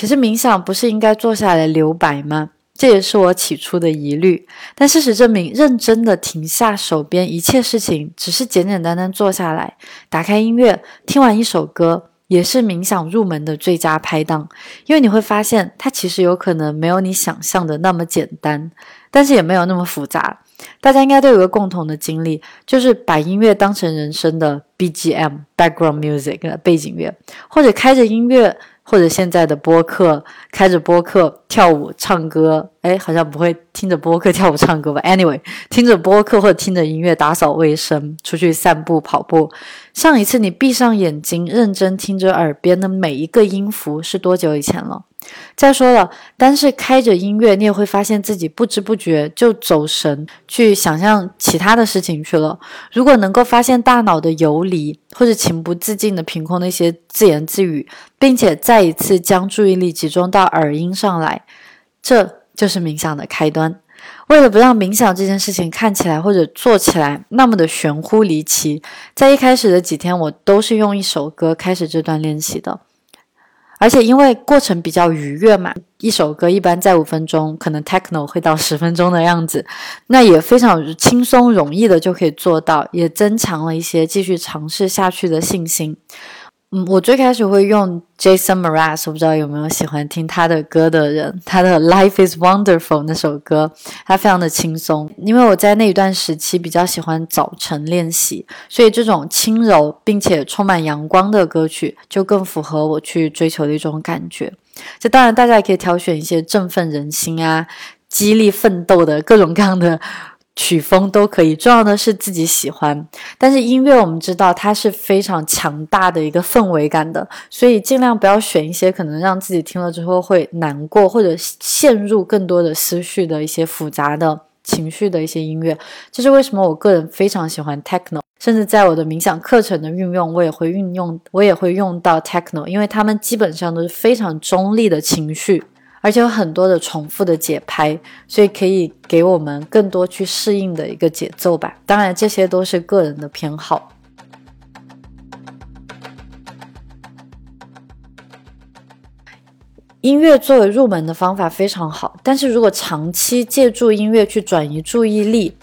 可是冥想不是应该坐下来留白吗？这也是我起初的疑虑。但事实证明，认真的停下手边一切事情，只是简简单单坐下来，打开音乐，听完一首歌，也是冥想入门的最佳拍档。因为你会发现，它其实有可能没有你想象的那么简单，但是也没有那么复杂。大家应该都有个共同的经历，就是把音乐当成人生的 BGM 背景乐，或者开着音乐，或者现在的播客，开着播客跳舞唱歌。哎，好像不会听着播客跳舞唱歌吧？Anyway，听着播客或者听着音乐打扫卫生，出去散步跑步。上一次你闭上眼睛，认真听着耳边的每一个音符，是多久以前了？再说了，单是开着音乐，你也会发现自己不知不觉就走神，去想象其他的事情去了。如果能够发现大脑的游离，或者情不自禁的凭空的一些自言自语，并且再一次将注意力集中到耳音上来，这就是冥想的开端。为了不让冥想这件事情看起来或者做起来那么的玄乎离奇，在一开始的几天，我都是用一首歌开始这段练习的。而且因为过程比较愉悦嘛，一首歌一般在五分钟，可能 techno 会到十分钟的样子，那也非常轻松容易的就可以做到，也增强了一些继续尝试下去的信心。嗯，我最开始会用 Jason Mraz，我不知道有没有喜欢听他的歌的人。他的《Life Is Wonderful》那首歌，它非常的轻松。因为我在那一段时期比较喜欢早晨练习，所以这种轻柔并且充满阳光的歌曲就更符合我去追求的一种感觉。这当然，大家也可以挑选一些振奋人心啊、激励奋斗的各种各样的。曲风都可以，重要的是自己喜欢。但是音乐我们知道它是非常强大的一个氛围感的，所以尽量不要选一些可能让自己听了之后会难过或者陷入更多的思绪的一些复杂的情绪的一些音乐。这是为什么我个人非常喜欢 techno，甚至在我的冥想课程的运用，我也会运用，我也会用到 techno，因为他们基本上都是非常中立的情绪。而且有很多的重复的节拍，所以可以给我们更多去适应的一个节奏吧。当然，这些都是个人的偏好。音乐作为入门的方法非常好，但是如果长期借助音乐去转移注意力，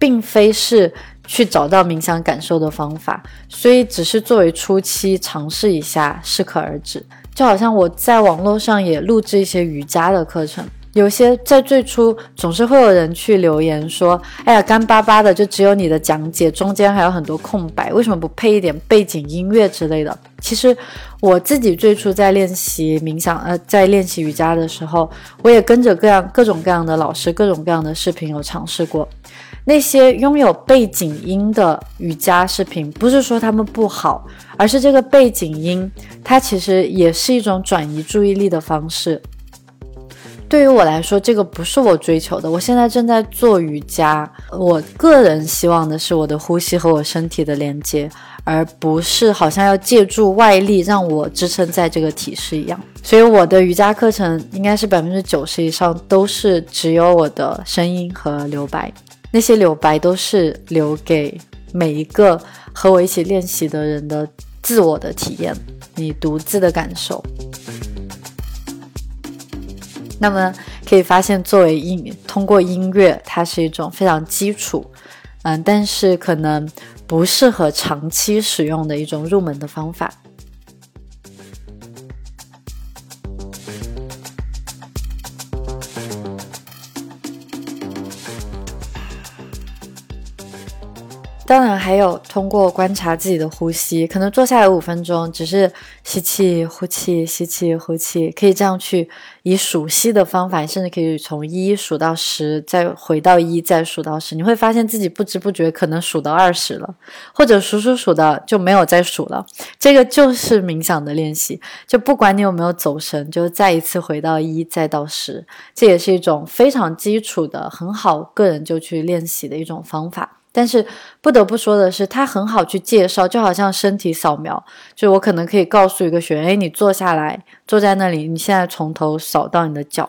并非是去找到冥想感受的方法，所以只是作为初期尝试一下，适可而止。就好像我在网络上也录制一些瑜伽的课程，有些在最初总是会有人去留言说：“哎呀，干巴巴的，就只有你的讲解，中间还有很多空白，为什么不配一点背景音乐之类的？”其实我自己最初在练习冥想，呃，在练习瑜伽的时候，我也跟着各样各种各样的老师、各种各样的视频有尝试过。那些拥有背景音的瑜伽视频，不是说他们不好，而是这个背景音它其实也是一种转移注意力的方式。对于我来说，这个不是我追求的。我现在正在做瑜伽，我个人希望的是我的呼吸和我身体的连接，而不是好像要借助外力让我支撑在这个体式一样。所以我的瑜伽课程应该是百分之九十以上都是只有我的声音和留白，那些留白都是留给每一个和我一起练习的人的自我的体验，你独自的感受。那么可以发现，作为音通过音乐，它是一种非常基础，嗯，但是可能不适合长期使用的一种入门的方法。当然，还有通过观察自己的呼吸，可能坐下来五分钟，只是吸气、呼气、吸气、呼气，可以这样去以数息的方法，甚至可以从一数到十，再回到一，再数到十。你会发现自己不知不觉可能数到二十了，或者数数数的就没有再数了。这个就是冥想的练习，就不管你有没有走神，就再一次回到一，再到十，这也是一种非常基础的、很好个人就去练习的一种方法。但是不得不说的是，它很好去介绍，就好像身体扫描，就我可能可以告诉一个学员，哎，你坐下来，坐在那里，你现在从头扫到你的脚，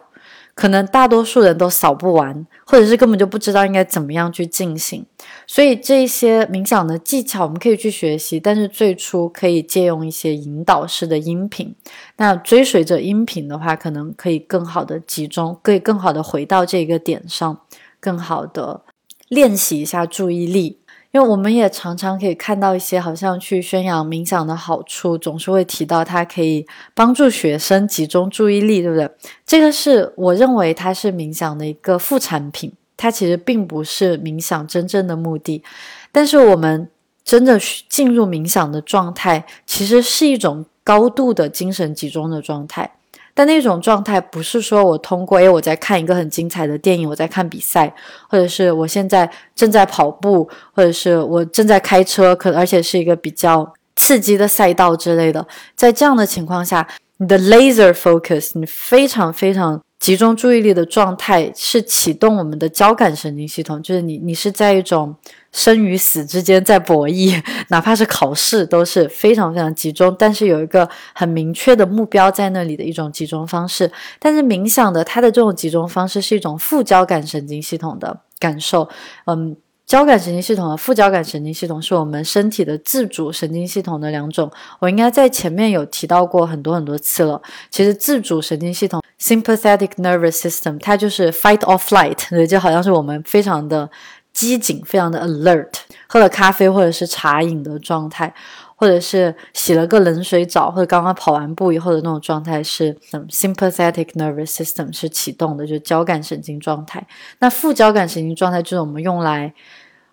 可能大多数人都扫不完，或者是根本就不知道应该怎么样去进行。所以这些冥想的技巧我们可以去学习，但是最初可以借用一些引导式的音频。那追随着音频的话，可能可以更好的集中，可以更好的回到这个点上，更好的。练习一下注意力，因为我们也常常可以看到一些好像去宣扬冥想的好处，总是会提到它可以帮助学生集中注意力，对不对？这个是我认为它是冥想的一个副产品，它其实并不是冥想真正的目的。但是我们真的进入冥想的状态，其实是一种高度的精神集中的状态。但那种状态不是说我通过，诶，我在看一个很精彩的电影，我在看比赛，或者是我现在正在跑步，或者是我正在开车，可而且是一个比较刺激的赛道之类的。在这样的情况下，你的 laser focus，你非常非常。集中注意力的状态是启动我们的交感神经系统，就是你，你是在一种生与死之间在博弈，哪怕是考试都是非常非常集中，但是有一个很明确的目标在那里的一种集中方式。但是冥想的它的这种集中方式是一种副交感神经系统的感受，嗯。交感神经系统和副交感神经系统是我们身体的自主神经系统的两种。我应该在前面有提到过很多很多次了。其实自主神经系统 （sympathetic nervous system） 它就是 fight or flight，就好像是我们非常的机警、非常的 alert，喝了咖啡或者是茶饮的状态。或者是洗了个冷水澡，或者刚刚跑完步以后的那种状态是 sympathetic nervous system 是启动的，就是交感神经状态。那副交感神经状态就是我们用来，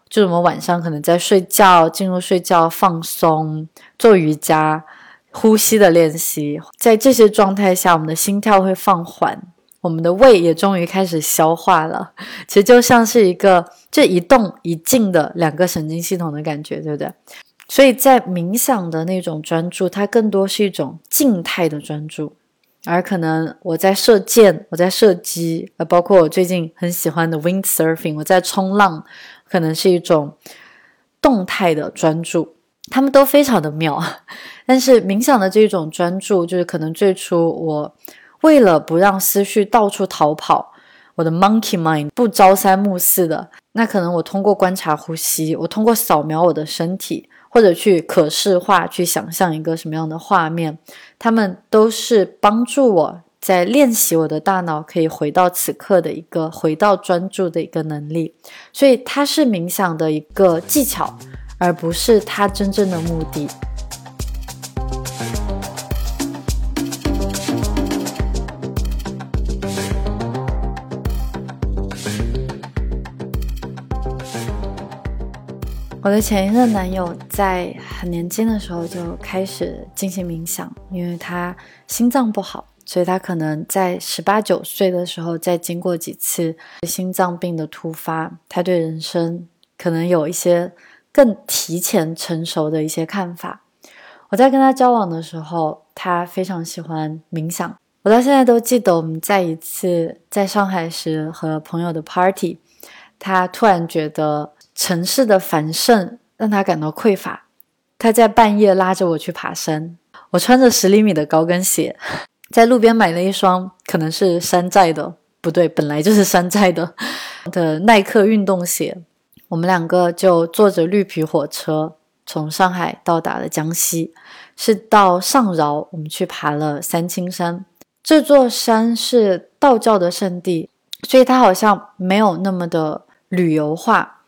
就是我们晚上可能在睡觉，进入睡觉放松，做瑜伽、呼吸的练习。在这些状态下，我们的心跳会放缓，我们的胃也终于开始消化了。其实就像是一个这一动一静的两个神经系统的感觉，对不对？所以在冥想的那种专注，它更多是一种静态的专注，而可能我在射箭，我在射击，呃，包括我最近很喜欢的 windsurfing，我在冲浪，可能是一种动态的专注，他们都非常的妙。但是冥想的这种专注，就是可能最初我为了不让思绪到处逃跑，我的 monkey mind 不朝三暮四的，那可能我通过观察呼吸，我通过扫描我的身体。或者去可视化，去想象一个什么样的画面，他们都是帮助我在练习我的大脑可以回到此刻的一个回到专注的一个能力。所以它是冥想的一个技巧，而不是它真正的目的。我的前一任男友在很年轻的时候就开始进行冥想，因为他心脏不好，所以他可能在十八九岁的时候，再经过几次心脏病的突发，他对人生可能有一些更提前成熟的一些看法。我在跟他交往的时候，他非常喜欢冥想。我到现在都记得，我们在一次在上海时和朋友的 party，他突然觉得城市的繁盛让他感到匮乏。他在半夜拉着我去爬山，我穿着十厘米的高跟鞋，在路边买了一双可能是山寨的，不对，本来就是山寨的的耐克运动鞋。我们两个就坐着绿皮火车从上海到达了江西，是到上饶，我们去爬了三清山。这座山是道教的圣地，所以它好像没有那么的旅游化。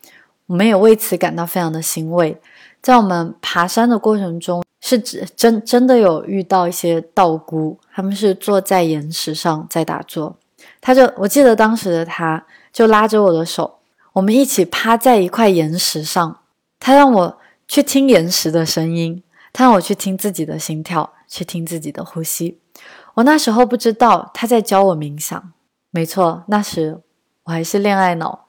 我们也为此感到非常的欣慰。在我们爬山的过程中，是指真真的有遇到一些道姑，他们是坐在岩石上在打坐。他就我记得当时的他，就拉着我的手，我们一起趴在一块岩石上。他让我去听岩石的声音，他让我去听自己的心跳，去听自己的呼吸。我那时候不知道他在教我冥想，没错，那时我还是恋爱脑。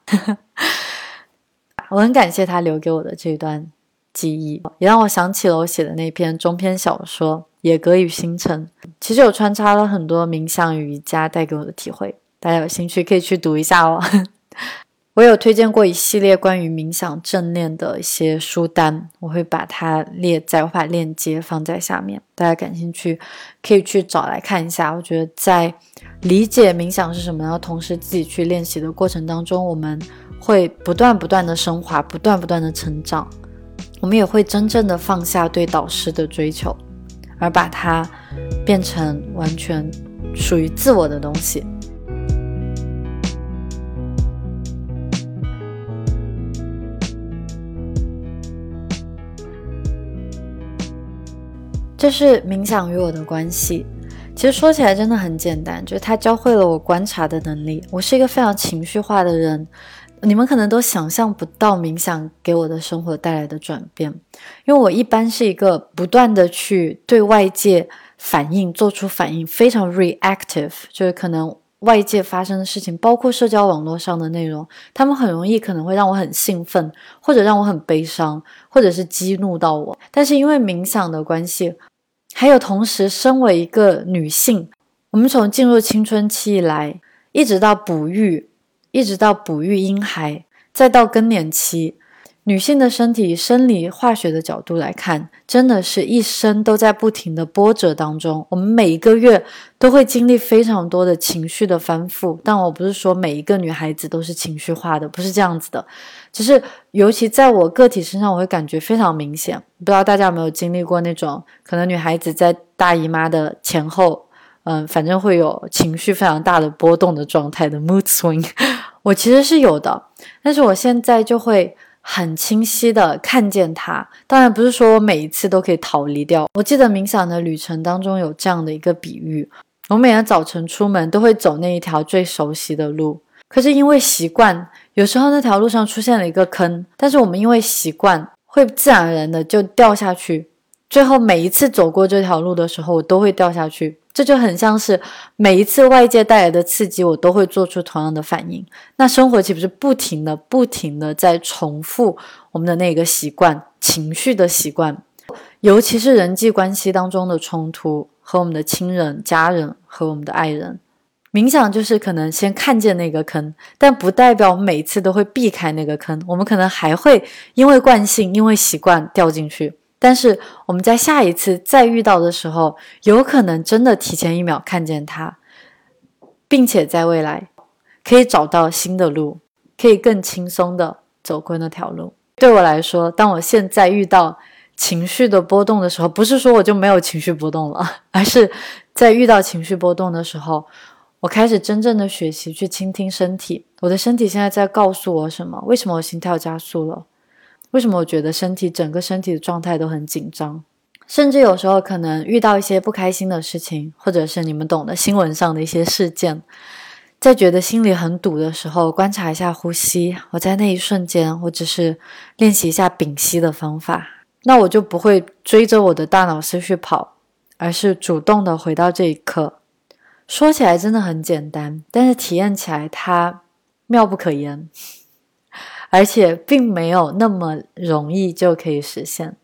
我很感谢他留给我的这段记忆，也让我想起了我写的那篇中篇小说《野格与星辰》，其实有穿插了很多冥想与瑜伽带给我的体会，大家有兴趣可以去读一下哦。我有推荐过一系列关于冥想正念的一些书单，我会把它列在，我把链接放在下面，大家感兴趣可以去找来看一下。我觉得在理解冥想是什么，然后同时自己去练习的过程当中，我们会不断不断的升华，不断不断的成长，我们也会真正的放下对导师的追求，而把它变成完全属于自我的东西。这是冥想与我的关系。其实说起来真的很简单，就是它教会了我观察的能力。我是一个非常情绪化的人，你们可能都想象不到冥想给我的生活带来的转变。因为我一般是一个不断的去对外界反应、做出反应，非常 reactive，就是可能外界发生的事情，包括社交网络上的内容，他们很容易可能会让我很兴奋，或者让我很悲伤，或者是激怒到我。但是因为冥想的关系。还有，同时，身为一个女性，我们从进入青春期以来，一直到哺育，一直到哺育婴孩，再到更年期。女性的身体生理化学的角度来看，真的是一生都在不停的波折当中。我们每一个月都会经历非常多的情绪的翻覆，但我不是说每一个女孩子都是情绪化的，不是这样子的。只是尤其在我个体身上，我会感觉非常明显。不知道大家有没有经历过那种，可能女孩子在大姨妈的前后，嗯，反正会有情绪非常大的波动的状态的 mood swing。我其实是有的，但是我现在就会。很清晰的看见它，当然不是说我每一次都可以逃离掉。我记得冥想的旅程当中有这样的一个比喻：我每天早晨出门都会走那一条最熟悉的路，可是因为习惯，有时候那条路上出现了一个坑，但是我们因为习惯，会自然而然的就掉下去。最后每一次走过这条路的时候，我都会掉下去。这就很像是每一次外界带来的刺激，我都会做出同样的反应。那生活岂不是不停的、不停的在重复我们的那个习惯、情绪的习惯？尤其是人际关系当中的冲突，和我们的亲人、家人和我们的爱人。冥想就是可能先看见那个坑，但不代表我们每一次都会避开那个坑。我们可能还会因为惯性、因为习惯掉进去。但是我们在下一次再遇到的时候，有可能真的提前一秒看见它，并且在未来可以找到新的路，可以更轻松的走过那条路。对我来说，当我现在遇到情绪的波动的时候，不是说我就没有情绪波动了，而是在遇到情绪波动的时候，我开始真正的学习去倾听身体，我的身体现在在告诉我什么？为什么我心跳加速了？为什么我觉得身体整个身体的状态都很紧张？甚至有时候可能遇到一些不开心的事情，或者是你们懂的新闻上的一些事件，在觉得心里很堵的时候，观察一下呼吸。我在那一瞬间，我只是练习一下屏息的方法，那我就不会追着我的大脑思绪跑，而是主动的回到这一刻。说起来真的很简单，但是体验起来它妙不可言，而且并没有那么容易就可以实现。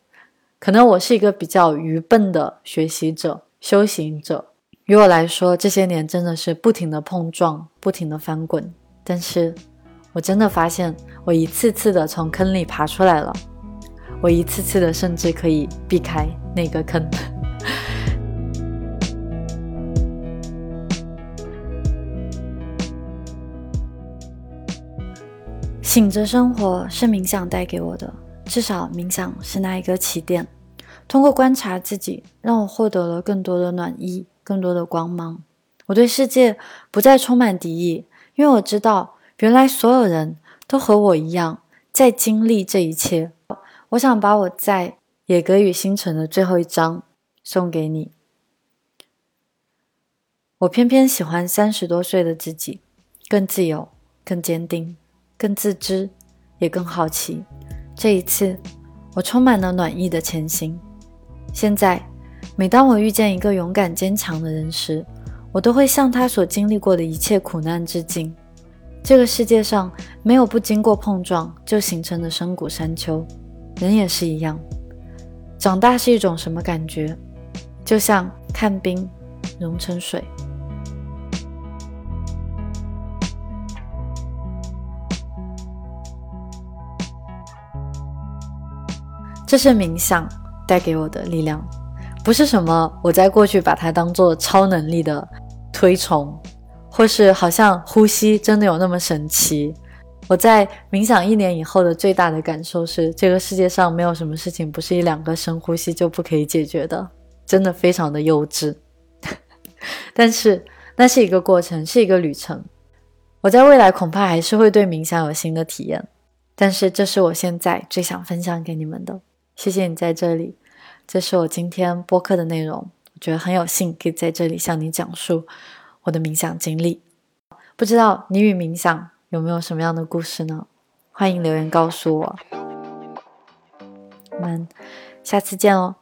可能我是一个比较愚笨的学习者、修行者。于我来说，这些年真的是不停的碰撞，不停的翻滚。但是，我真的发现，我一次次的从坑里爬出来了。我一次次的，甚至可以避开那个坑。醒着生活是冥想带给我的，至少冥想是那一个起点。通过观察自己，让我获得了更多的暖意。更多的光芒，我对世界不再充满敌意，因为我知道，原来所有人都和我一样在经历这一切。我想把我在《野格与星辰》的最后一章送给你。我偏偏喜欢三十多岁的自己，更自由，更坚定，更自知，也更好奇。这一次，我充满了暖意的前行。现在。每当我遇见一个勇敢坚强的人时，我都会向他所经历过的一切苦难致敬。这个世界上没有不经过碰撞就形成的深谷山丘，人也是一样。长大是一种什么感觉？就像看冰融成水。这是冥想带给我的力量。不是什么我在过去把它当做超能力的推崇，或是好像呼吸真的有那么神奇。我在冥想一年以后的最大的感受是，这个世界上没有什么事情不是一两个深呼吸就不可以解决的，真的非常的幼稚。但是那是一个过程，是一个旅程。我在未来恐怕还是会对冥想有新的体验，但是这是我现在最想分享给你们的。谢谢你在这里。这是我今天播客的内容，我觉得很有幸可以在这里向你讲述我的冥想经历。不知道你与冥想有没有什么样的故事呢？欢迎留言告诉我。我们下次见哦。